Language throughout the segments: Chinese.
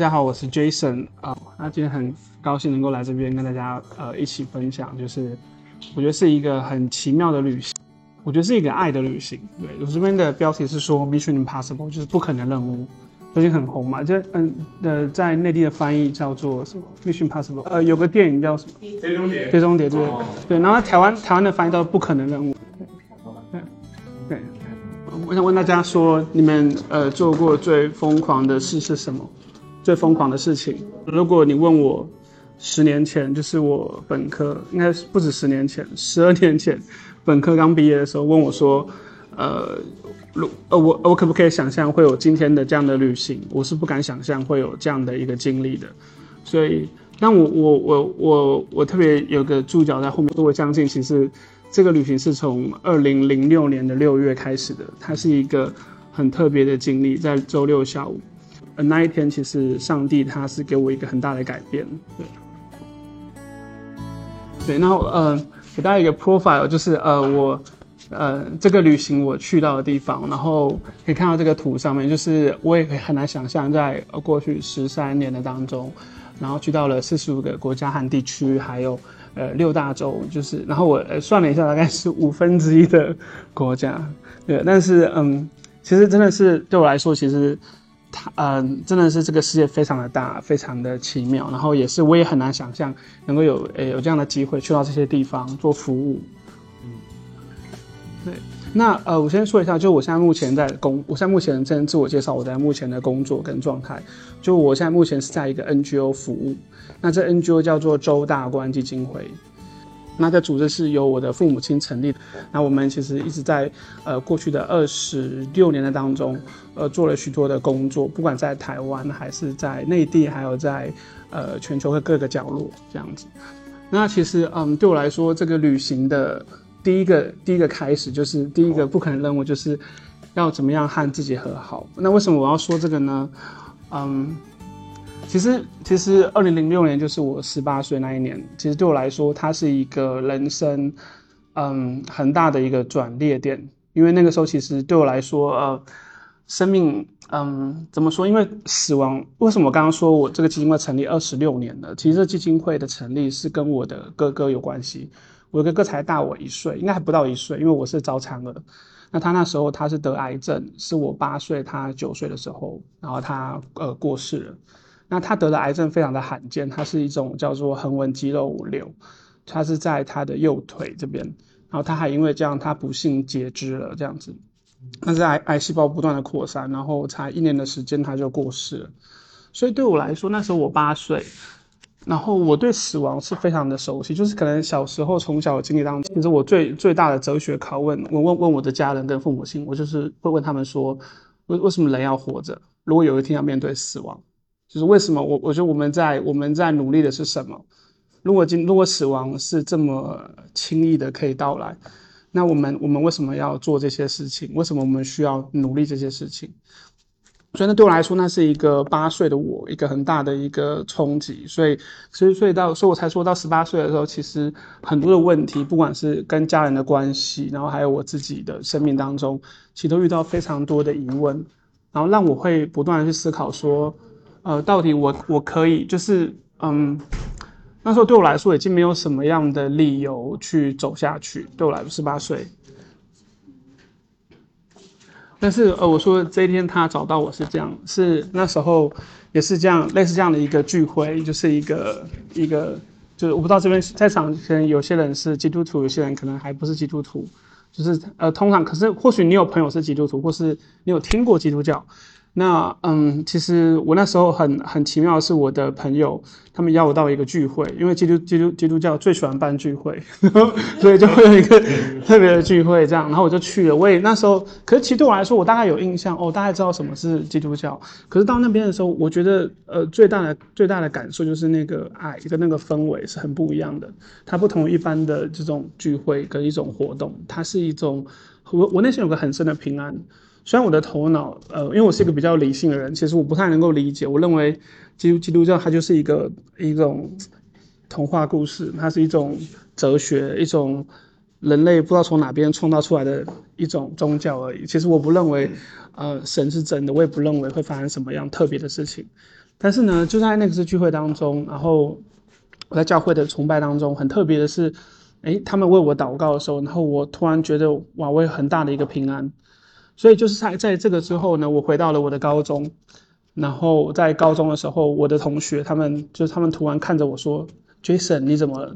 家好，我是 Jason 啊、那今天很高兴能够来这边跟大家呃一起分享，就是我觉得是一个很奇妙的旅行，我觉得是一个爱的旅行。对我这边的标题是说 Mission Impossible，就是不可能任务，最近很红嘛，就嗯呃在内地的翻译叫做什么？Mission Impossible，呃有个电影叫什么最终点最终谍对。哦。对，然后台湾台湾的翻译叫不可能任务。对。对，我想问大家说，你们呃做过最疯狂的事是什么？最疯狂的事情？如果你问我，十年前就是我本科，应该是不止十年前，十二年前，本科刚毕业的时候，问我说，呃，如呃我我可不可以想象会有今天的这样的旅行？我是不敢想象会有这样的一个经历的。所以，但我我我我我特别有个注脚在后面，我相信其实这个旅行是从二零零六年的六月开始的，它是一个很特别的经历，在周六下午，那一天其实上帝他是给我一个很大的改变，对，对，然后呃给大家一个 profile，就是呃我。呃，这个旅行我去到的地方，然后可以看到这个图上面，就是我也很难想象，在过去十三年的当中，然后去到了四十五个国家和地区，还有呃六大洲，就是，然后我算了一下，大概是五分之一的国家，对，但是嗯，其实真的是对我来说，其实它嗯、真的是这个世界非常的大，非常的奇妙，然后也是我也很难想象能够有诶有这样的机会去到这些地方做服务，嗯。对，那呃，我先说一下，就我现在目前在工，我现在目前先自我介绍，我在目前的工作跟状态，就我现在目前是在一个 NGO 服务，那这 NGO 叫做周大观基金会，那这组织是由我的父母亲成立的，那我们其实一直在呃过去的二十六年的当中，呃做了许多的工作，不管在台湾还是在内地，还有在呃全球的各个角落这样子。那其实嗯，对我来说，这个旅行的第一个第一个开始就是第一个不可能任务，就是要怎么样和自己和好。那为什么我要说这个呢？嗯，其实其实二零零六年就是我十八岁那一年，其实对我来说，它是一个人生嗯很大的一个转捩点，因为那个时候其实对我来说，呃，生命嗯怎么说？因为死亡，为什么我刚刚说我这个基金会成立二十六年了？其实这基金会的成立是跟我的哥哥有关系。我哥哥才大我一岁，应该还不到一岁，因为我是早产儿。那他那时候他是得癌症，是我八岁，他九岁的时候，然后他呃过世了。那他得的癌症非常的罕见，它是一种叫做横纹肌肉瘤，它是在他的右腿这边，然后他还因为这样，他不幸截肢了这样子。但是癌癌细胞不断的扩散，然后才一年的时间他就过世了。所以对我来说，那时候我八岁。然后我对死亡是非常的熟悉，就是可能小时候从小经历当中，其实我最最大的哲学拷问，我问问我的家人跟父母亲，我就是会问他们说，为为什么人要活着？如果有一天要面对死亡，就是为什么我我觉得我们在我们在努力的是什么？如果今如果死亡是这么轻易的可以到来，那我们我们为什么要做这些事情？为什么我们需要努力这些事情？所以那对我来说，那是一个八岁的我一个很大的一个冲击。所以，所以，所以到，所以我才说到十八岁的时候，其实很多的问题，不管是跟家人的关系，然后还有我自己的生命当中，其实都遇到非常多的疑问，然后让我会不断的去思考说，呃，到底我我可以就是嗯，那时候对我来说已经没有什么样的理由去走下去。对我来说，十八岁。但是呃，我说这一天他找到我是这样，是那时候也是这样，类似这样的一个聚会，就是一个一个，就是我不知道这边在场可能有些人是基督徒，有些人可能还不是基督徒，就是呃，通常可是或许你有朋友是基督徒，或是你有听过基督教。那嗯，其实我那时候很很奇妙的是，我的朋友他们邀我到一个聚会，因为基督基督基督教最喜欢办聚会，所以就会有一个特别的聚会这样，然后我就去了。我也那时候，可是其实对我来说，我大概有印象哦，大概知道什么是基督教。可是到那边的时候，我觉得呃最大的最大的感受就是那个爱跟那个氛围是很不一样的。它不同于一般的这种聚会跟一种活动，它是一种我我内心有个很深的平安。虽然我的头脑，呃，因为我是一个比较理性的人，其实我不太能够理解。我认为基督基督教它就是一个一种童话故事，它是一种哲学，一种人类不知道从哪边创造出来的一种宗教而已。其实我不认为，呃，神是真的，我也不认为会发生什么样特别的事情。但是呢，就在那次聚会当中，然后我在教会的崇拜当中，很特别的是，诶，他们为我祷告的时候，然后我突然觉得哇，我有很大的一个平安。所以就是在在这个之后呢，我回到了我的高中，然后在高中的时候，我的同学他们就是他们突然看着我说：“Jason，你怎么了？”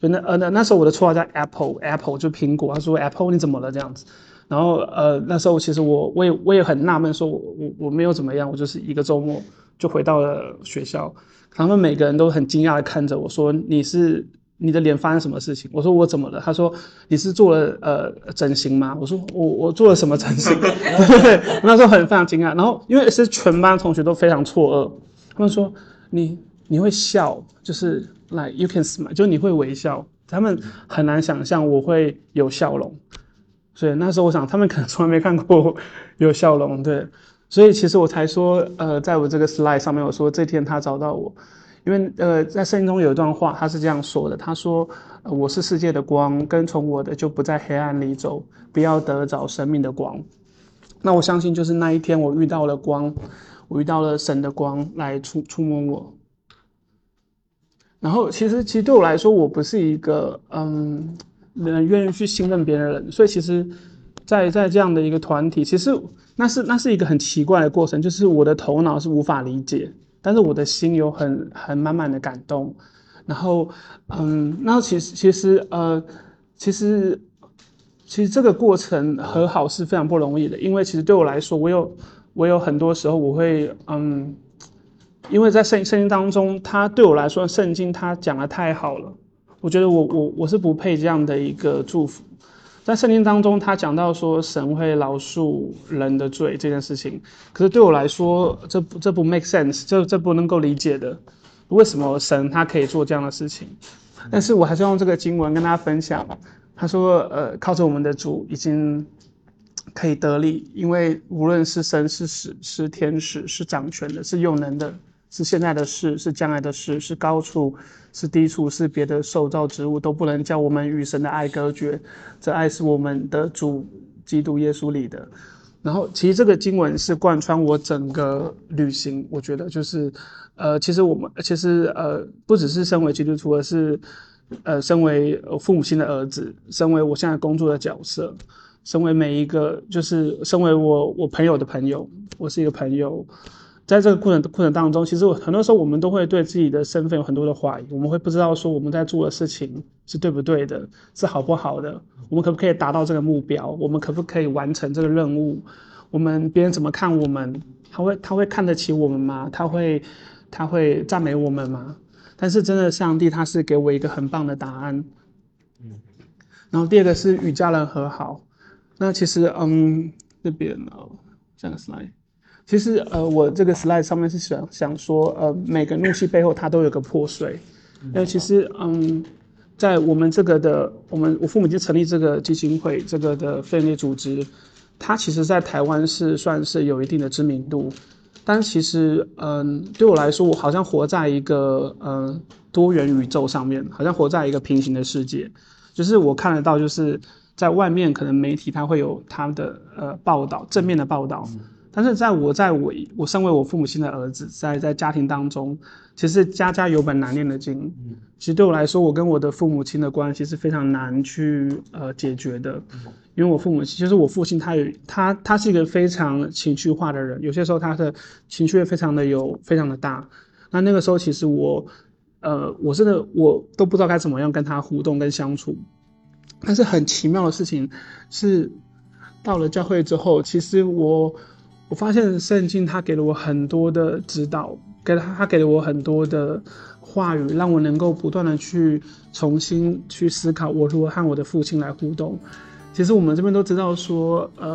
就那呃那那时候我的绰号叫 Apple，Apple 就苹果。他说：“Apple，你怎么了？”这样子。然后呃那时候其实我我也我也很纳闷，说我我我没有怎么样，我就是一个周末就回到了学校。他们每个人都很惊讶的看着我说：“你是？”你的脸发生什么事情？我说我怎么了？他说你是做了呃整形吗？我说我我做了什么整形？对，那时候很非常惊讶。然后因为是全班同学都非常错愕，他们说你你会笑，就是 like you can smile，就你会微笑。他们很难想象我会有笑容，所以那时候我想他们可能从来没看过有笑容。对，所以其实我才说呃，在我这个 slide 上面我说这天他找到我。因为呃，在圣经中有一段话，他是这样说的：“他说，我是世界的光，跟从我的就不在黑暗里走，不要得着生命的光。”那我相信，就是那一天我遇到了光，我遇到了神的光来触触摸我。然后，其实其实对我来说，我不是一个嗯，人愿意去信任别人的人，所以其实，在在这样的一个团体，其实那是那是一个很奇怪的过程，就是我的头脑是无法理解。但是我的心有很很满满的感动，然后，嗯，那其实其实呃，其实其实这个过程和好是非常不容易的，因为其实对我来说，我有我有很多时候我会嗯，因为在圣圣经当中，他对我来说，圣经他讲的太好了，我觉得我我我是不配这样的一个祝福。在圣经当中，他讲到说神会饶恕人的罪这件事情，可是对我来说，这不这不 make sense，这这不能够理解的。为什么神他可以做这样的事情？但是我还是用这个经文跟大家分享。他说，呃，靠着我们的主已经可以得力，因为无论是神是使是天使是掌权的，是用能的。是现在的事，是将来的事，是高处，是低处，是别的受造之物，都不能叫我们与神的爱隔绝。这爱是我们的主基督耶稣里的。然后，其实这个经文是贯穿我整个旅行。我觉得就是，呃，其实我们其实呃，不只是身为基督徒，而是呃，身为父母亲的儿子，身为我现在工作的角色，身为每一个，就是身为我我朋友的朋友，我是一个朋友。在这个过程过程当中，其实很多时候我们都会对自己的身份有很多的怀疑，我们会不知道说我们在做的事情是对不对的，是好不好的，我们可不可以达到这个目标，我们可不可以完成这个任务，我们别人怎么看我们，他会他会看得起我们吗？他会他会赞美我们吗？但是真的，上帝他是给我一个很棒的答案。嗯，然后第二个是与家人和好，那其实嗯这边呢这样子来。其实，呃，我这个 slide 上面是想想说，呃，每个怒气背后它都有个破碎。那其实，嗯，在我们这个的，我们我父母就成立这个基金会，这个的非营利组织，它其实在台湾是算是有一定的知名度。但其实，嗯，对我来说，我好像活在一个，嗯，多元宇宙上面，好像活在一个平行的世界。就是我看得到，就是在外面可能媒体它会有它的，呃，报道，正面的报道。但是在我在我我身为我父母亲的儿子，在在家庭当中，其实家家有本难念的经。其实对我来说，我跟我的父母亲的关系是非常难去呃解决的，因为我父母亲其实我父亲，他有他他是一个非常情绪化的人，有些时候他的情绪非常的有非常的大。那那个时候其实我呃我真的我都不知道该怎么样跟他互动跟相处。但是很奇妙的事情是，到了教会之后，其实我。我发现圣经他给了我很多的指导，给了他他给了我很多的话语，让我能够不断的去重新去思考我如何和我的父亲来互动。其实我们这边都知道说，呃，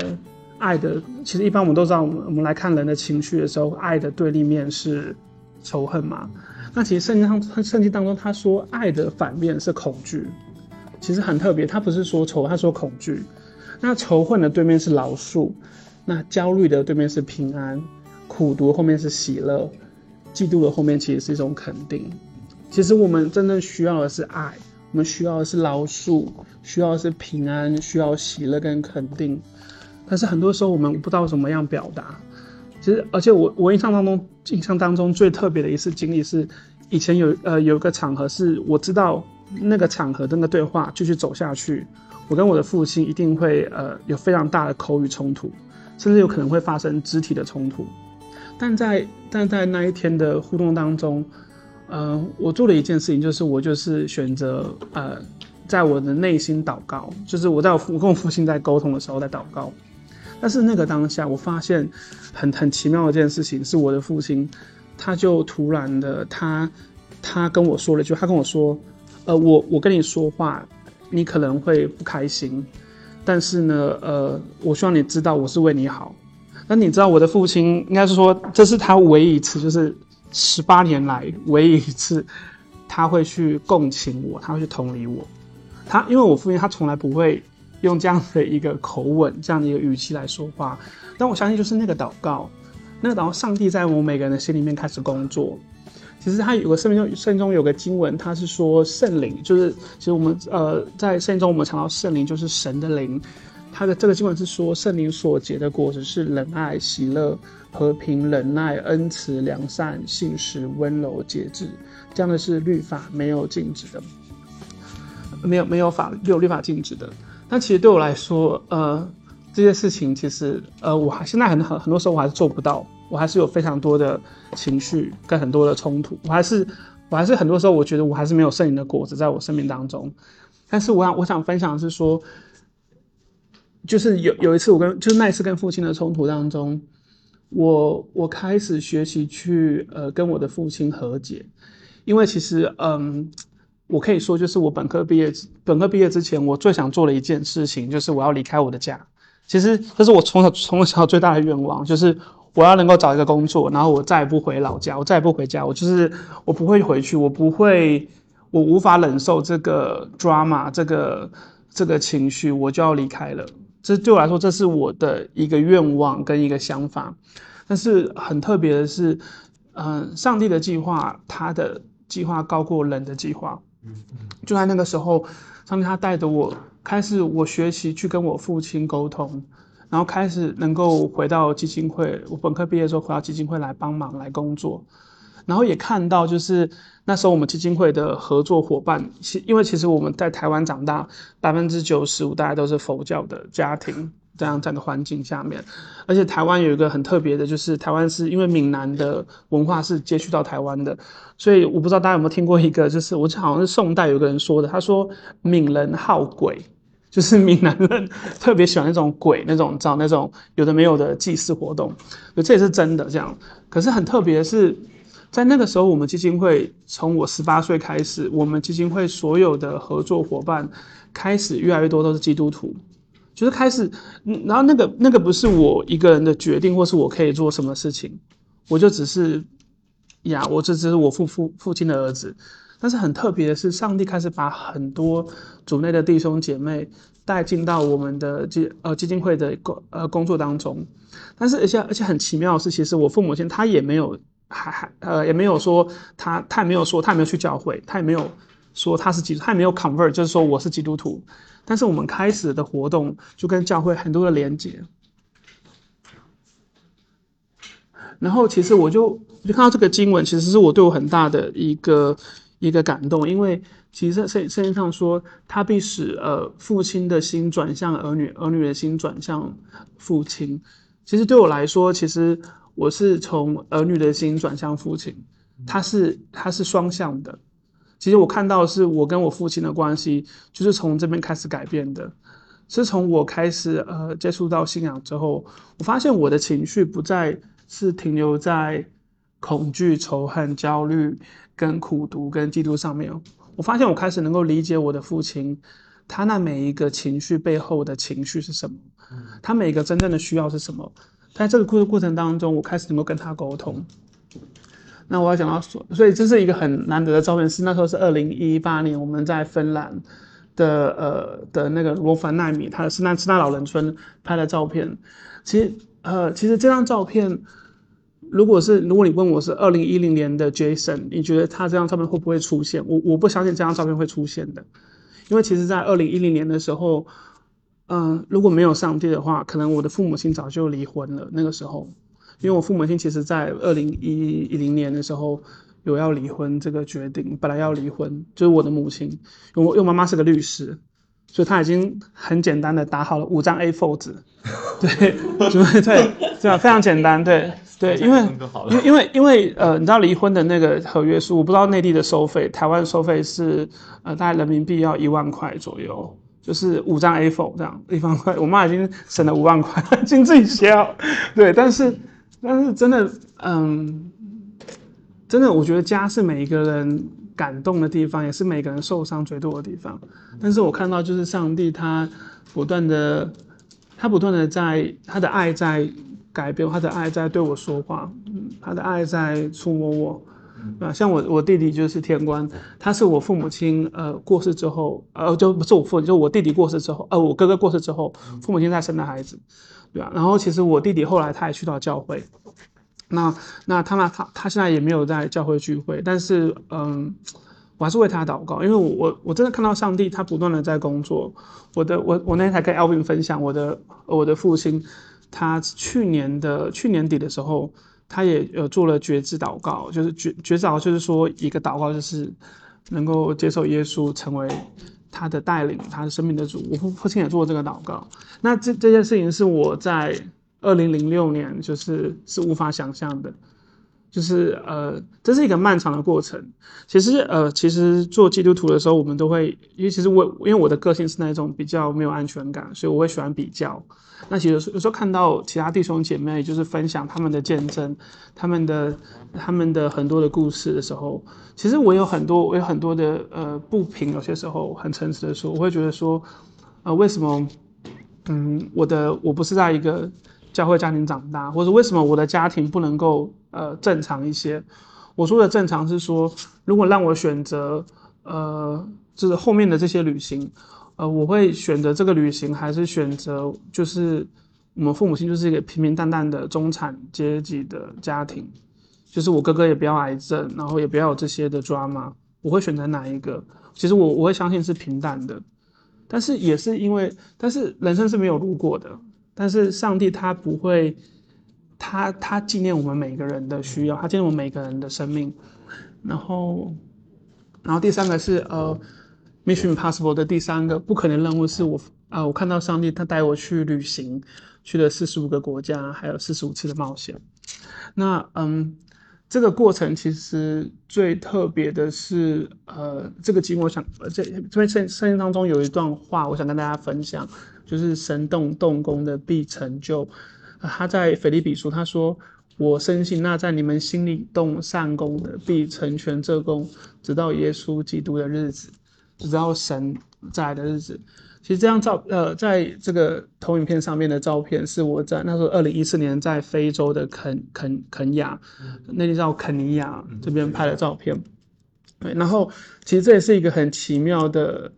爱的其实一般我们都知道，我们来看人的情绪的时候，爱的对立面是仇恨嘛。那其实圣经上圣经当中他说爱的反面是恐惧，其实很特别，他不是说仇，他说恐惧。那仇恨的对面是饶恕。那焦虑的对面是平安，苦读后面是喜乐，嫉妒的后面其实是一种肯定。其实我们真正需要的是爱，我们需要的是饶恕，需要的是平安，需要喜乐跟肯定。但是很多时候我们不知道怎么样表达。其其实，而且我我印象当中，印象当中最特别的一次经历是，以前有呃有一个场合是我知道那个场合那个对话继续走下去，我跟我的父亲一定会呃有非常大的口语冲突，甚至有可能会发生肢体的冲突。但在但在那一天的互动当中，呃，我做了一件事情，就是我就是选择呃，在我的内心祷告，就是我在我跟我父亲在沟通的时候在祷告。但是那个当下，我发现很很奇妙的一件事情，是我的父亲，他就突然的他他跟我说了一句，他跟我说，呃，我我跟你说话，你可能会不开心，但是呢，呃，我希望你知道我是为你好。那你知道我的父亲，应该是说这是他唯一一次，就是十八年来唯一一次，他会去共情我，他会去同理我。他因为我父亲他从来不会。用这样的一个口吻，这样的一个语气来说话，但我相信就是那个祷告，那个祷告，上帝在我们每个人的心里面开始工作。其实他有个圣经中，圣经中有个经文，他是说圣灵，就是其实我们呃在圣经中我们常到圣灵就是神的灵，他的这个经文是说圣灵所结的果子是仁爱、喜乐、和平、忍耐、恩慈、良善、信实、温柔、节制，这样的是律法没有禁止的，没有没有法没有律法禁止的。但其实对我来说，呃，这些事情其实，呃，我还现在很很很多时候我还是做不到，我还是有非常多的情绪跟很多的冲突，我还是我还是很多时候我觉得我还是没有圣灵的果子在我生命当中。但是我想我想分享的是说，就是有有一次我跟就是那一次跟父亲的冲突当中，我我开始学习去呃跟我的父亲和解，因为其实嗯。我可以说，就是我本科毕业，本科毕业之前，我最想做的一件事情，就是我要离开我的家。其实这是我从小从小最大的愿望，就是我要能够找一个工作，然后我再也不回老家，我再也不回家，我就是我不会回去，我不会，我无法忍受这个 drama，这个这个情绪，我就要离开了。这对我来说，这是我的一个愿望跟一个想法。但是很特别的是，嗯，上帝的计划，他的计划高过人的计划。就在那个时候，上帝他带着我开始我学习去跟我父亲沟通，然后开始能够回到基金会。我本科毕业之后回到基金会来帮忙来工作，然后也看到就是那时候我们基金会的合作伙伴，其因为其实我们在台湾长大，百分之九十五大家都是佛教的家庭。这样这样的环境下面，而且台湾有一个很特别的，就是台湾是因为闽南的文化是接续到台湾的，所以我不知道大家有没有听过一个，就是我好像是宋代有个人说的，他说闽人好鬼，就是闽南人特别喜欢那种鬼那种找那种有的没有的祭祀活动，这也是真的这样。可是很特别的是，在那个时候，我们基金会从我十八岁开始，我们基金会所有的合作伙伴开始越来越多都是基督徒。就是开始，然后那个那个不是我一个人的决定，或是我可以做什么事情，我就只是呀，我这只是我父父父亲的儿子。但是很特别的是，上帝开始把很多组内的弟兄姐妹带进到我们的基呃基金会的工呃工作当中。但是而且而且很奇妙的是，其实我父母亲他也没有还还呃也没有说他他也没有说他也没有去教会，他也没有说他是基督，他也没有 convert，就是说我是基督徒。但是我们开始的活动就跟教会很多的连接，然后其实我就我就看到这个经文，其实是我对我很大的一个一个感动，因为其实圣圣经上说，他必使呃父亲的心转向儿女，儿女的心转向父亲。其实对我来说，其实我是从儿女的心转向父亲，他是他是双向的。其实我看到是我跟我父亲的关系，就是从这边开始改变的。是从我开始呃接触到信仰之后，我发现我的情绪不再是停留在恐惧、仇恨、焦虑、跟苦读、跟嫉妒上面。我发现我开始能够理解我的父亲，他那每一个情绪背后的情绪是什么，他每一个真正的需要是什么。在这个过过程当中，我开始能够跟他沟通。那我要讲到所，所以这是一个很难得的照片，是那时候是二零一八年我们在芬兰的呃的那个罗凡奈米，他是那是那老人村拍的照片。其实呃其实这张照片，如果是如果你问我是二零一零年的 Jason，你觉得他这张照片会不会出现？我我不相信这张照片会出现的，因为其实在二零一零年的时候，嗯如果没有上帝的话，可能我的父母亲早就离婚了。那个时候。因为我父母亲其实在二零一一零年的时候有要离婚这个决定，本来要离婚，就是我的母亲，因为我因为妈妈是个律师，所以她已经很简单的打好了五张 A4 纸，对，对对对啊，非常简单，对对，因为因为因为因为呃，你知道离婚的那个合约书，我不知道内地的收费，台湾收费是呃大概人民币要一万块左右。就是五张 A4 这样一万块，我妈已经省了五万块，已经自己写好。对，但是但是真的，嗯，真的，我觉得家是每一个人感动的地方，也是每个人受伤最多的地方。但是我看到就是上帝他不断的，他不断的在他的爱在改变，他的爱在对我说话，嗯，他的爱在触摸我。啊，像我我弟弟就是天官，他是我父母亲呃过世之后，呃就不是我父，就我弟弟过世之后，呃我哥哥过世之后，父母亲再生的孩子，对吧？然后其实我弟弟后来他也去到教会，那那他那他他现在也没有在教会聚会，但是嗯，我还是为他祷告，因为我我我真的看到上帝他不断的在工作。我的我我那天才跟 Alvin 分享，我的我的父亲，他去年的去年底的时候。他也呃做了觉知祷告，就是觉觉知，就是说一个祷告，就是能够接受耶稣成为他的带领，他的生命的主。我父父亲也做这个祷告。那这这件事情是我在二零零六年就是是无法想象的，就是呃这是一个漫长的过程。其实呃其实做基督徒的时候，我们都会，因为其实我因为我的个性是那种比较没有安全感，所以我会喜欢比较。那其实有时候看到其他弟兄姐妹就是分享他们的见证，他们的他们的很多的故事的时候，其实我有很多我有很多的呃不平，有些时候很诚实的说，我会觉得说，呃为什么，嗯我的我不是在一个教会家庭长大，或者为什么我的家庭不能够呃正常一些？我说的正常是说，如果让我选择，呃就是后面的这些旅行。呃，我会选择这个旅行，还是选择就是我们父母亲就是一个平平淡淡的中产阶级的家庭，就是我哥哥也不要癌症，然后也不要有这些的 drama，我会选择哪一个？其实我我会相信是平淡的，但是也是因为，但是人生是没有路过的，但是上帝他不会，他他纪念我们每个人的需要，他纪念我们每个人的生命，然后，然后第三个是呃。Mission Impossible 的第三个不可能任务是我啊，我看到上帝他带我去旅行，去了四十五个国家，还有四十五次的冒险。那嗯，这个过程其实最特别的是，呃，这个经我想，这这边圣圣经当中有一段话，我想跟大家分享，就是神动动工的必成就。他在腓立比书他说：“我深信那在你们心里动善功的，必成全这功，直到耶稣基督的日子。”直到神在的日子，其实这张照，呃，在这个投影片上面的照片是我在那时候二零一四年在非洲的肯肯肯亚，那地叫肯尼亚这边拍的照片。对，然后其实这也是一个很奇妙的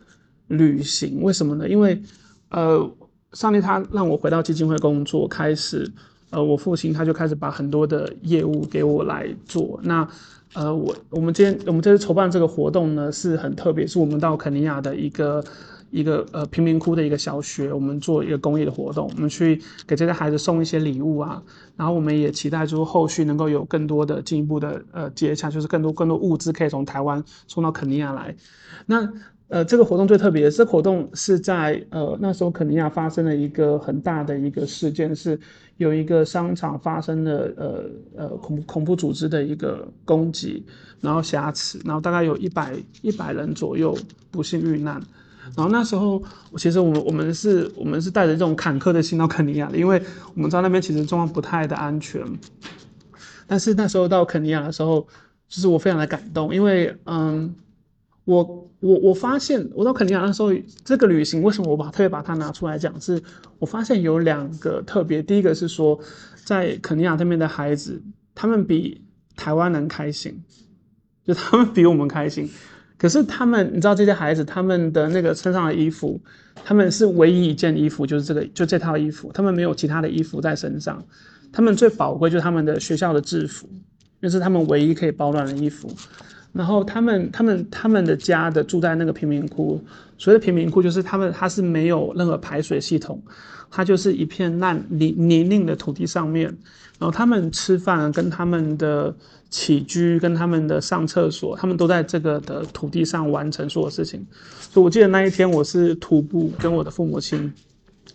旅行，为什么呢？因为，呃，上帝他让我回到基金会工作，开始，呃，我父亲他就开始把很多的业务给我来做，那。呃，我我们今天我们这次筹办这个活动呢，是很特别，是我们到肯尼亚的一个一个呃贫民窟的一个小学，我们做一个公益的活动，我们去给这些孩子送一些礼物啊，然后我们也期待就是后续能够有更多的进一步的呃接洽，就是更多更多物资可以从台湾送到肯尼亚来，那。呃，这个活动最特别的，这活动是在呃那时候肯尼亚发生了一个很大的一个事件，是有一个商场发生了呃呃恐恐怖组织的一个攻击，然后挟持，然后大概有一百一百人左右不幸遇难，然后那时候其实我们我们是我们是带着这种坎坷的心到肯尼亚的，因为我们知道那边其实状况不太的安全，但是那时候到肯尼亚的时候，就是我非常的感动，因为嗯。我我我发现，我到肯尼亚那时候，这个旅行为什么我把特别把它拿出来讲？是我发现有两个特别，第一个是说，在肯尼亚那边的孩子，他们比台湾人开心，就他们比我们开心。可是他们，你知道这些孩子，他们的那个身上的衣服，他们是唯一一件衣服，就是这个，就这套衣服，他们没有其他的衣服在身上。他们最宝贵就是他们的学校的制服，那是他们唯一可以保暖的衣服。然后他们他们他们的家的住在那个贫民窟，所谓的贫民窟就是他们他是没有任何排水系统，它就是一片烂泥泥泞的土地上面，然后他们吃饭跟他们的起居跟他们的上厕所，他们都在这个的土地上完成所有事情。所以我记得那一天我是徒步跟我的父母亲，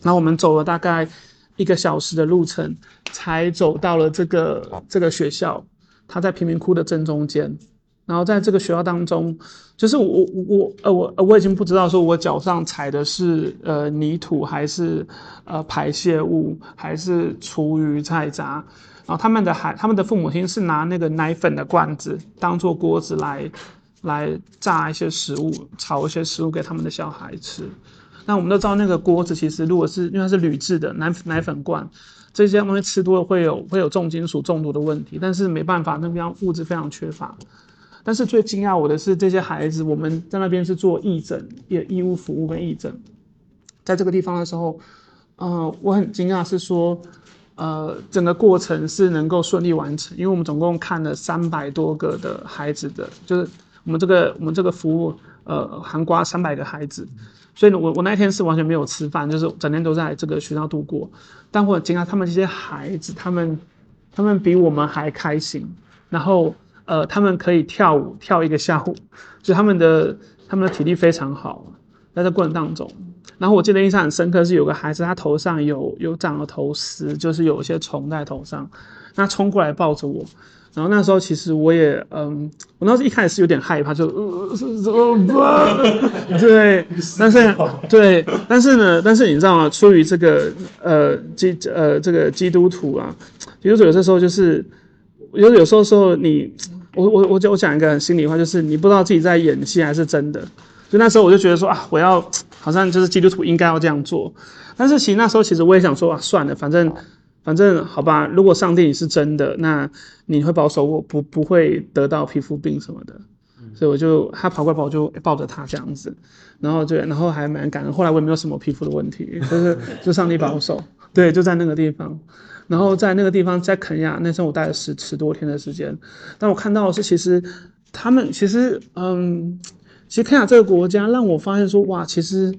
然后我们走了大概一个小时的路程，才走到了这个这个学校，它在贫民窟的正中间。然后在这个学校当中，就是我我我呃我我已经不知道说我脚上踩的是呃泥土还是呃排泄物还是厨余菜渣，然后他们的孩他们的父母亲是拿那个奶粉的罐子当做锅子来来炸一些食物炒一些食物给他们的小孩吃。那我们都知道那个锅子其实如果是因为它是铝制的奶奶粉罐，这些东西吃多了会有会有重金属中毒的问题，但是没办法，那边物质非常缺乏。但是最惊讶我的是，这些孩子我们在那边是做义诊，也义务服务跟义诊，在这个地方的时候，呃，我很惊讶是说，呃，整个过程是能够顺利完成，因为我们总共看了三百多个的孩子的，就是我们这个我们这个服务，呃，涵盖三百个孩子，所以呢，我我那天是完全没有吃饭，就是整天都在这个学校度过，但我很惊讶，他们这些孩子，他们他们比我们还开心，然后。呃，他们可以跳舞跳一个下午，所以他们的他们的体力非常好，在这过程当中。然后我记得印象很深刻是有个孩子，他头上有有长了头虱，就是有一些虫在头上，他冲过来抱着我。然后那时候其实我也嗯，我那时一开始是有点害怕，就呃呃对，但是对，但是呢，但是你知道吗？出于这个呃基呃这个基督徒啊，基督徒有些时候就是有有时候说你。我我我我讲一个心里话，就是你不知道自己在演戏还是真的。就那时候我就觉得说啊，我要好像就是基督徒应该要这样做。但是其实那时候其实我也想说啊，算了，反正反正好吧。如果上帝是真的，那你会保守我不不会得到皮肤病什么的。所以我就他跑过来，我就抱着他这样子，然后就，然后还蛮感恩。后来我也没有什么皮肤的问题，就是就上帝保守。对，就在那个地方。然后在那个地方，在肯亚，那时候我待了十十多天的时间。但我看到的是，其实他们其实，嗯，其实肯亚这个国家让我发现说，哇，其实，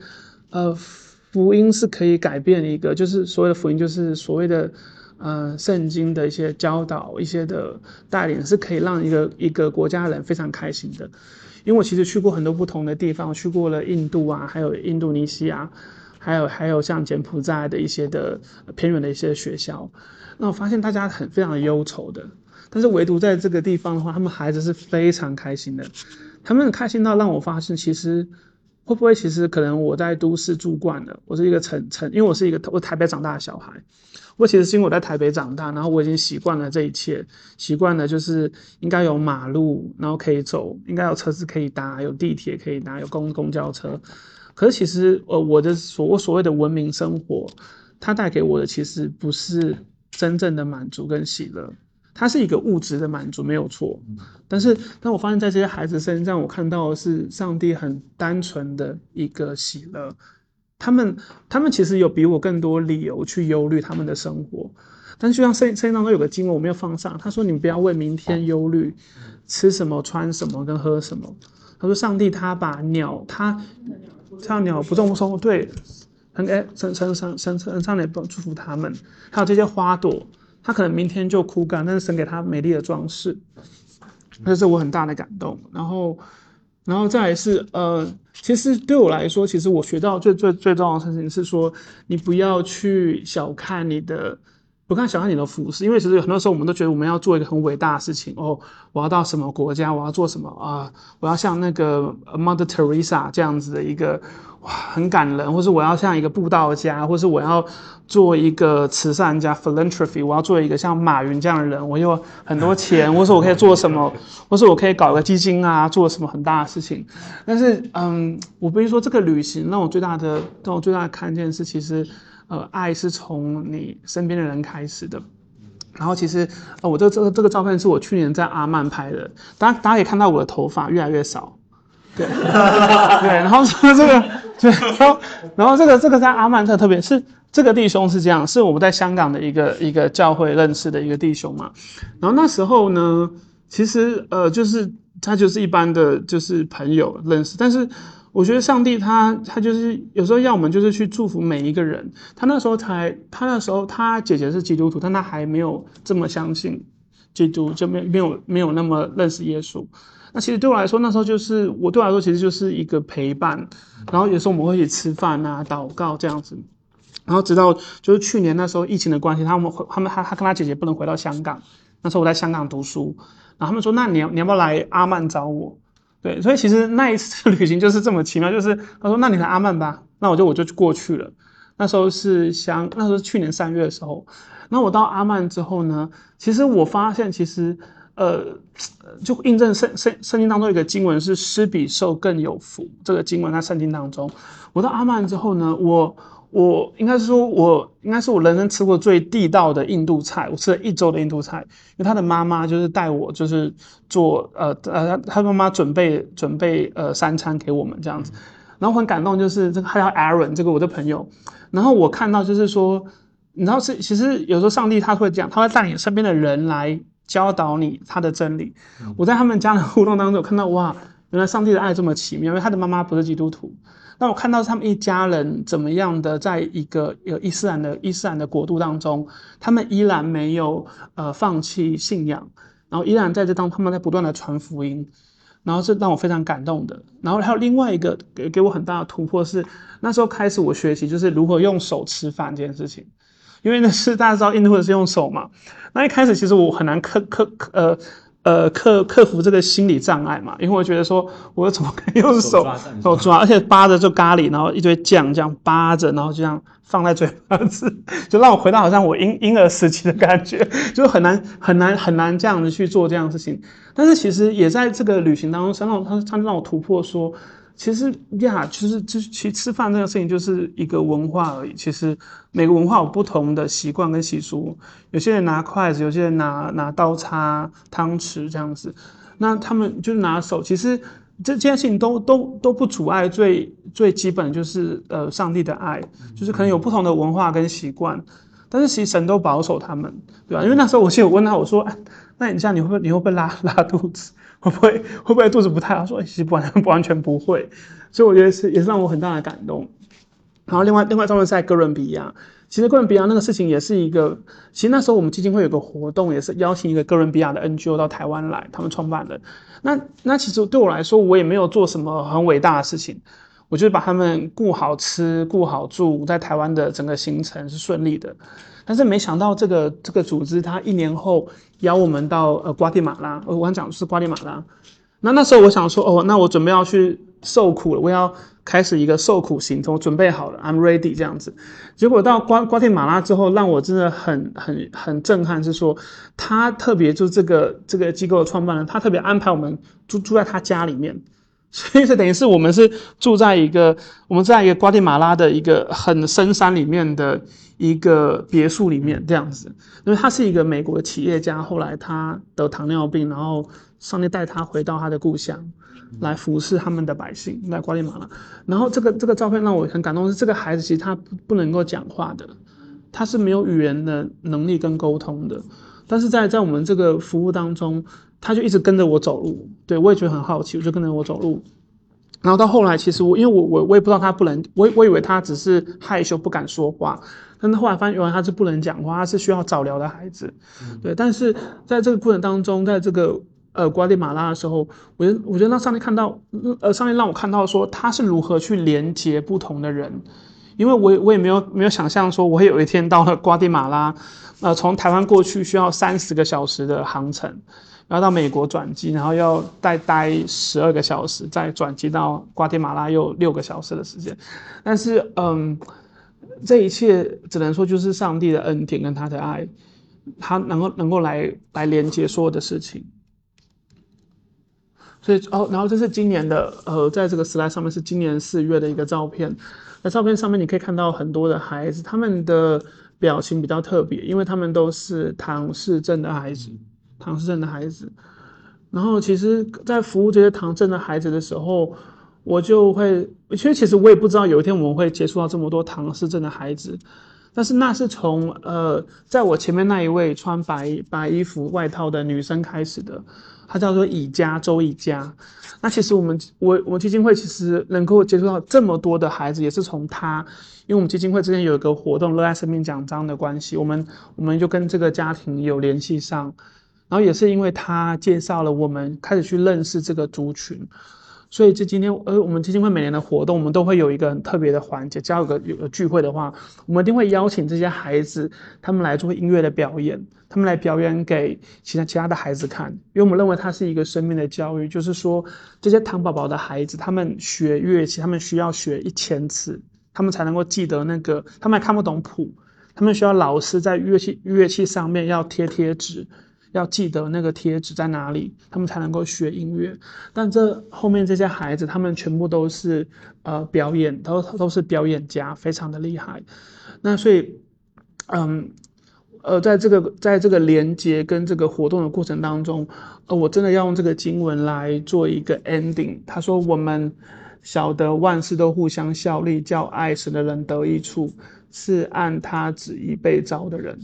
呃，福音是可以改变一个，就是所谓的福音，就是所谓的，呃，圣经的一些教导、一些的带领，是可以让一个一个国家人非常开心的。因为我其实去过很多不同的地方，去过了印度啊，还有印度尼西亚。还有还有像柬埔寨的一些的偏远的一些学校，那我发现大家很非常的忧愁的，但是唯独在这个地方的话，他们孩子是非常开心的，他们开心到让我发现，其实会不会其实可能我在都市住惯了，我是一个城城，因为我是一个我台北长大的小孩，我其实是因为我在台北长大，然后我已经习惯了这一切，习惯了就是应该有马路，然后可以走，应该有车子可以搭，有地铁可以搭，有公公交车。可是其实，呃，我的所我所谓的文明生活，它带给我的其实不是真正的满足跟喜乐，它是一个物质的满足，没有错。但是，当我发现，在这些孩子身上，我看到的是上帝很单纯的一个喜乐。他们，他们其实有比我更多理由去忧虑他们的生活。但是，就像圣圣经当中有个经文，我没有放上，他说：“你不要为明天忧虑，吃什么、穿什么、跟喝什么。”他说：“上帝他把鸟，他。”像鸟不种松，对，很哎，神神神神神上来祝福他们。还有这些花朵，它可能明天就枯干，但是神给它美丽的装饰，这是我很大的感动。然后，然后再来是呃，其实对我来说，其实我学到最最最重要的事情是说，你不要去小看你的。不看小看你的服饰，因为其实很多时候我们都觉得我们要做一个很伟大的事情哦，我要到什么国家，我要做什么啊？我要像那个 Mother Teresa 这样子的一个哇，很感人，或是我要像一个布道家，或是我要做一个慈善家 philanthropy，我要做一个像马云这样的人，我有很多钱，或是我可以做什么，或是我可以搞个基金啊，做什么很大的事情。但是嗯，我必须说这个旅行让我最大的让我最大的看见是其实。呃，爱是从你身边的人开始的。然后其实，呃，我这这个这个照片是我去年在阿曼拍的。大家大家可以看到我的头发越来越少，对 对。然后这个对，然后然后这个这个在阿曼特，特别是这个弟兄是这样，是我们在香港的一个一个教会认识的一个弟兄嘛。然后那时候呢，其实呃就是。他就是一般的就是朋友认识，但是我觉得上帝他他就是有时候要我们就是去祝福每一个人。他那时候才，他那时候他姐姐是基督徒，但他还没有这么相信基督，就没没有没有那么认识耶稣。那其实对我来说，那时候就是我对我来说其实就是一个陪伴，然后有时候我们会一起吃饭啊、祷告这样子。然后直到就是去年那时候疫情的关系，他们回他们他他跟他姐姐不能回到香港，那时候我在香港读书。然后他们说：“那你要你要不要来阿曼找我？”对，所以其实那一次旅行就是这么奇妙，就是他说：“那你来阿曼吧。”那我就我就过去了。那时候是香，那时候去年三月的时候。那我到阿曼之后呢，其实我发现，其实呃，就印证圣圣圣经当中一个经文是“施比受更有福”。这个经文在圣经当中，我到阿曼之后呢，我。我应该是说，我应该是我人生吃过最地道的印度菜。我吃了一周的印度菜，因为他的妈妈就是带我，就是做呃呃，他妈妈准备准备呃三餐给我们这样子。然后很感动，就是这个他叫 Aaron，这个我的朋友。然后我看到就是说，你知道是其实有时候上帝他会这样，他会带你身边的人来教导你他的真理。我在他们家的互动当中看到，哇，原来上帝的爱这么奇妙，因为他的妈妈不是基督徒。那我看到他们一家人怎么样的，在一个有伊斯兰的伊斯兰的国度当中，他们依然没有呃放弃信仰，然后依然在这当他们在不断的传福音，然后是让我非常感动的。然后还有另外一个给给我很大的突破是，那时候开始我学习就是如何用手吃饭这件事情，因为那是大家知道印度人是用手嘛，那一开始其实我很难克克呃。呃，克克服这个心理障碍嘛，因为我觉得说，我怎么可以用手手抓，而且扒着就咖喱，然后一堆酱这样扒着，然后就这样放在嘴巴吃，就让我回到好像我婴婴儿时期的感觉，就很难很难很难这样子去做这样的事情。但是其实也在这个旅行当中，让他他让我突破说。其实呀，其实就其实吃饭这个事情就是一个文化而已。其实每个文化有不同的习惯跟习俗，有些人拿筷子，有些人拿拿刀叉、汤匙这样子。那他们就是拿手，其实这这件事情都都都不阻碍最最基本就是呃上帝的爱，就是可能有不同的文化跟习惯，但是其实神都保守他们，对吧？因为那时候我记得我问他，我说，那你这样你会不会你会不会拉拉肚子？会不会会不会肚子不太好？说其实不完不完全不会，所以我觉得是也是让我很大的感动。然后另外另外，专门在哥伦比亚，其实哥伦比亚那个事情也是一个，其实那时候我们基金会有个活动，也是邀请一个哥伦比亚的 NGO 到台湾来，他们创办的。那那其实对我来说，我也没有做什么很伟大的事情，我就是把他们顾好吃、顾好住，在台湾的整个行程是顺利的。但是没想到这个这个组织，他一年后邀我们到呃瓜地马拉，我刚讲是瓜地马拉。那那时候我想说，哦，那我准备要去受苦了，我要开始一个受苦行程，我准备好了，I'm ready 这样子。结果到瓜瓜地马拉之后，让我真的很很很震撼，是说他特别就这个这个机构的创办人，他特别安排我们住住在他家里面。所以，这等于是我们是住在一个我们在一个瓜地马拉的一个很深山里面的一个别墅里面这样子。因为他是一个美国的企业家，后来他得糖尿病，然后上帝带他回到他的故乡，来服侍他们的百姓，来瓜地马拉。然后这个这个照片让我很感动，是这个孩子其实他不不能够讲话的，他是没有语言的能力跟沟通的，但是在在我们这个服务当中。他就一直跟着我走路，对我也觉得很好奇，我就跟着我走路。然后到后来，其实我因为我我我也不知道他不能，我我以为他只是害羞不敢说话，但是后来发现原来他是不能讲话，他是需要早疗的孩子。对，但是在这个过程当中，在这个呃瓜地马拉的时候，我觉得我觉得让上帝看到，呃上帝让我看到说他是如何去连接不同的人，因为我我也没有没有想象说我会有一天到了瓜地马拉，呃从台湾过去需要三十个小时的航程。然后到美国转机，然后要再待十二个小时，再转机到瓜地马拉又六个小时的时间。但是，嗯，这一切只能说就是上帝的恩典跟他的爱，他能够能够来来连接所有的事情。所以，哦，然后这是今年的，呃，在这个 slide 上面是今年四月的一个照片。那照片上面你可以看到很多的孩子，他们的表情比较特别，因为他们都是唐氏症的孩子。唐氏症的孩子，然后其实，在服务这些唐症的孩子的时候，我就会，因为其实我也不知道有一天我们会接触到这么多唐氏症的孩子，但是那是从呃，在我前面那一位穿白白衣服外套的女生开始的，她叫做以家周以家。那其实我们我我基金会其实能够接触到这么多的孩子，也是从她，因为我们基金会之前有一个活动热爱生命奖章的关系，我们我们就跟这个家庭有联系上，然后也是因为他介绍了我们开始去认识这个族群。所以，这今天，呃，我们基金会每年的活动，我们都会有一个很特别的环节。只要有个有聚会的话，我们一定会邀请这些孩子，他们来做音乐的表演，他们来表演给其他其他的孩子看。因为我们认为它是一个生命的教育，就是说，这些糖宝宝的孩子，他们学乐器，他们需要学一千次，他们才能够记得那个，他们还看不懂谱，他们需要老师在乐器乐器上面要贴贴纸。要记得那个贴纸在哪里，他们才能够学音乐。但这后面这些孩子，他们全部都是呃表演，都都是表演家，非常的厉害。那所以，嗯，呃，在这个在这个连接跟这个活动的过程当中，呃，我真的要用这个经文来做一个 ending。他说：“我们晓得万事都互相效力，叫爱神的人得益处，是按他旨意被召的人。”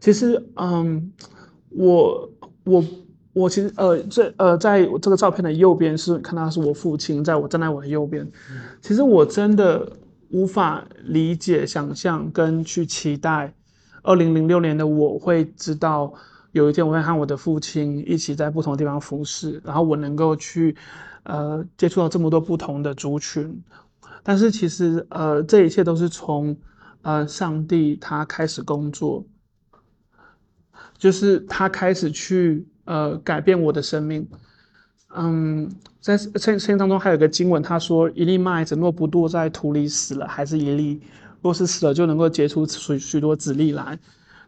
其实，嗯。我我我其实呃这呃在这个照片的右边是看到是我父亲，在我站在我的右边。其实我真的无法理解、想象跟去期待，二零零六年的我会知道有一天我会和我的父亲一起在不同的地方服侍，然后我能够去呃接触到这么多不同的族群。但是其实呃这一切都是从呃上帝他开始工作。就是他开始去呃改变我的生命，嗯，在圣圣经当中还有个经文，他说一粒麦子若不落在土里死了，还是一粒；若是死了，就能够结出许许多子粒来。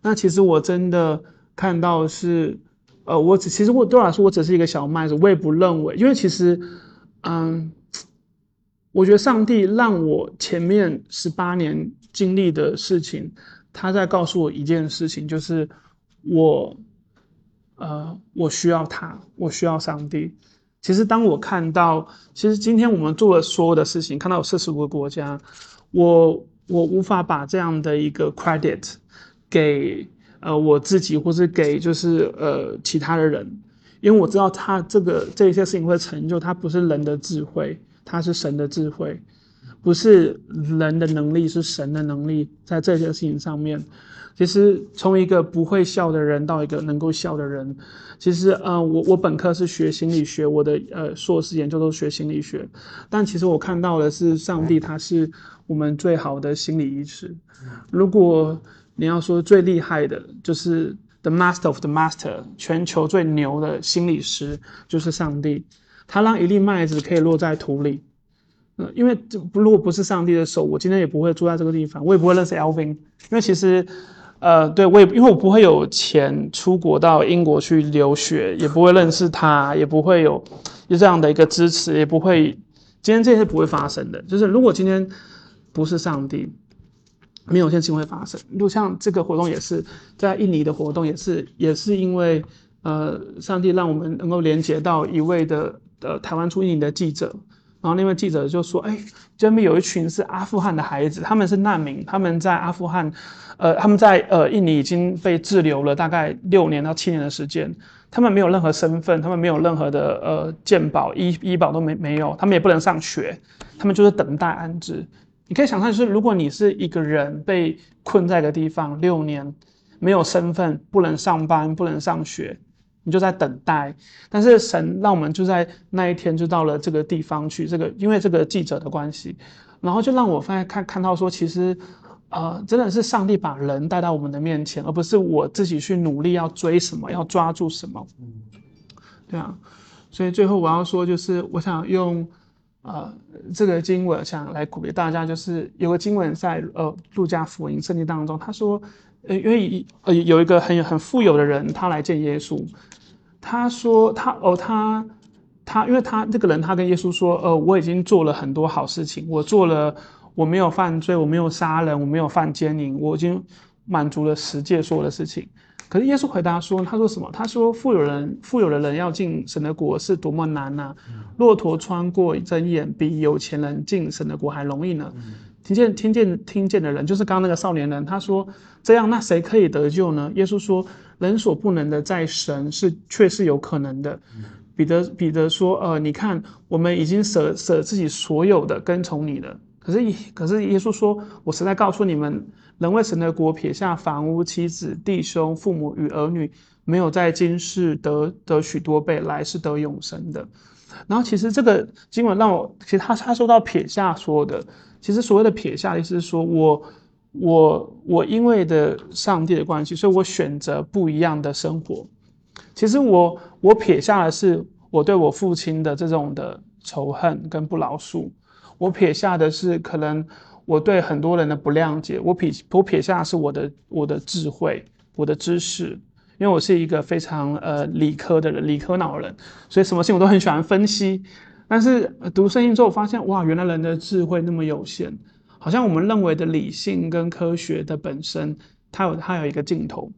那其实我真的看到是，呃，我只其实我对我来说，我只是一个小麦子，我也不认为，因为其实，嗯，我觉得上帝让我前面十八年经历的事情，他在告诉我一件事情，就是。我，呃，我需要他，我需要上帝。其实，当我看到，其实今天我们做了所有的事情，看到有四十五个国家，我我无法把这样的一个 credit 给呃我自己，或是给就是呃其他的人，因为我知道他这个这一些事情会成就，他不是人的智慧，他是神的智慧，不是人的能力，是神的能力，在这些事情上面。其实从一个不会笑的人到一个能够笑的人，其实，呃，我我本科是学心理学，我的呃硕士研究都学心理学，但其实我看到的是上帝，他是我们最好的心理医师。如果你要说最厉害的，就是 the master of the master，全球最牛的心理师就是上帝，他让一粒麦子可以落在土里，因为这如果不是上帝的手，我今天也不会住在这个地方，我也不会认识 Alvin，因为其实。呃，对我也因为我不会有钱出国到英国去留学，也不会认识他，也不会有有这样的一个支持，也不会今天这些不会发生的。就是如果今天不是上帝，没有这些情会发生。就像这个活动也是在印尼的活动，也是也是因为呃，上帝让我们能够连接到一位的呃台湾出印尼的记者。然后那位记者就说：“哎，这边有一群是阿富汗的孩子，他们是难民，他们在阿富汗，呃，他们在呃印尼已经被滞留了大概六年到七年的时间，他们没有任何身份，他们没有任何的呃健保、医医保都没没有，他们也不能上学，他们就是等待安置。你可以想象，就是如果你是一个人被困在一个地方六年，没有身份，不能上班，不能上学。”你就在等待，但是神让我们就在那一天就到了这个地方去。这个因为这个记者的关系，然后就让我发现看看到说，其实，呃，真的是上帝把人带到我们的面前，而不是我自己去努力要追什么，要抓住什么。对啊，所以最后我要说，就是我想用呃这个经文想来鼓励大家，就是有个经文在呃路加福音圣经当中，他说。呃，因为呃有一个很很富有的人，他来见耶稣，他说他哦他他，因为他这个人他跟耶稣说，呃我已经做了很多好事情，我做了我没有犯罪，我没有杀人，我没有犯奸淫，我已经满足了十诫所有的事情。可是耶稣回答说，他说什么？他说富有人富有的人要进神的国是多么难呐！骆驼穿过针眼，比有钱人进神的国还容易呢。听见听见听见的人，就是刚刚那个少年人，他说这样，那谁可以得救呢？耶稣说，人所不能的，在神是却是有可能的。彼得彼得说，呃，你看，我们已经舍舍自己所有的跟从你了。可是可是耶稣说，我实在告诉你们，人为神的国撇下房屋、妻子、弟兄、父母与儿女，没有在今世得得许多倍，来世得永生的。然后其实这个经文让我，其实他他说到撇下所有的，其实所谓的撇下意思是说我我我因为的上帝的关系，所以我选择不一样的生活。其实我我撇下的是我对我父亲的这种的仇恨跟不饶恕，我撇下的是可能我对很多人的不谅解，我撇我撇下的是我的我的智慧，我的知识。因为我是一个非常呃理科的人，理科脑人，所以什么事情我都很喜欢分析。但是读圣经之后，发现哇，原来人的智慧那么有限，好像我们认为的理性跟科学的本身，它有它有一个尽头。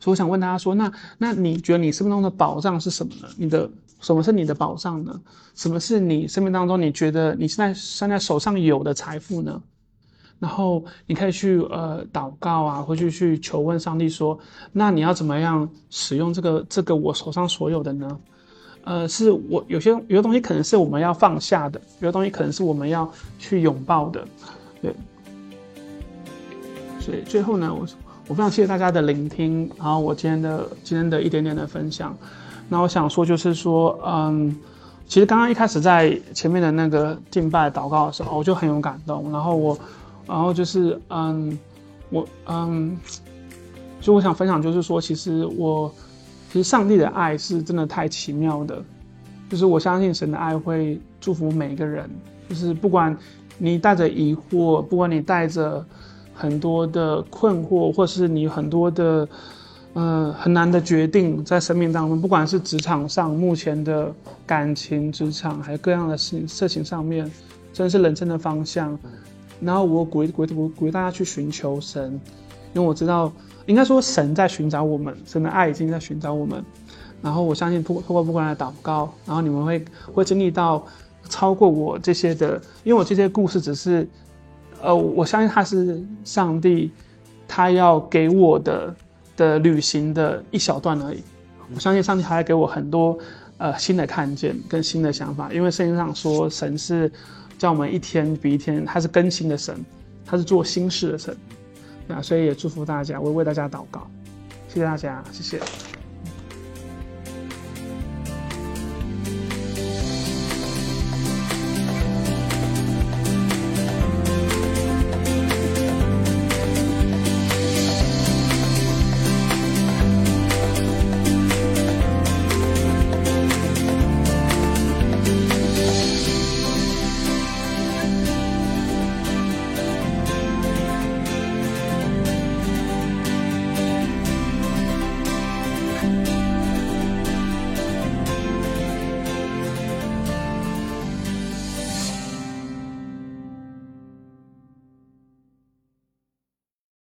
所以我想问大家说，那那你觉得你生命中的宝藏是什么呢？你的什么是你的宝藏呢？什么是你生命当中你觉得你现在现在手上有的财富呢？然后你可以去呃祷告啊，或者去求问上帝说，那你要怎么样使用这个这个我手上所有的呢？呃，是我有些有些东西可能是我们要放下的，有些东西可能是我们要去拥抱的，对。所以最后呢，我我非常谢谢大家的聆听，然后我今天的今天的一点点的分享。那我想说就是说，嗯，其实刚刚一开始在前面的那个敬拜祷告的时候，我就很有感动，然后我。然后就是，嗯，我，嗯，就我想分享，就是说，其实我，其实上帝的爱是真的太奇妙的，就是我相信神的爱会祝福每一个人，就是不管你带着疑惑，不管你带着很多的困惑，或是你很多的，呃，很难的决定在生命当中，不管是职场上目前的感情、职场，还有各样的事情、事情上面，真是人生的方向。然后我鼓励鼓鼓鼓励大家去寻求神，因为我知道，应该说神在寻找我们，神的爱已经在寻找我们。然后我相信，通过通过不管的祷告，然后你们会会经历到超过我这些的，因为我这些故事只是，呃，我相信他是上帝，他要给我的的旅行的一小段而已。我相信上帝还要给我很多呃新的看见跟新的想法，因为圣经上说神是。叫我们一天比一天，他是更新的神，他是做新事的神，那，所以也祝福大家，我为大家祷告，谢谢大家，谢谢。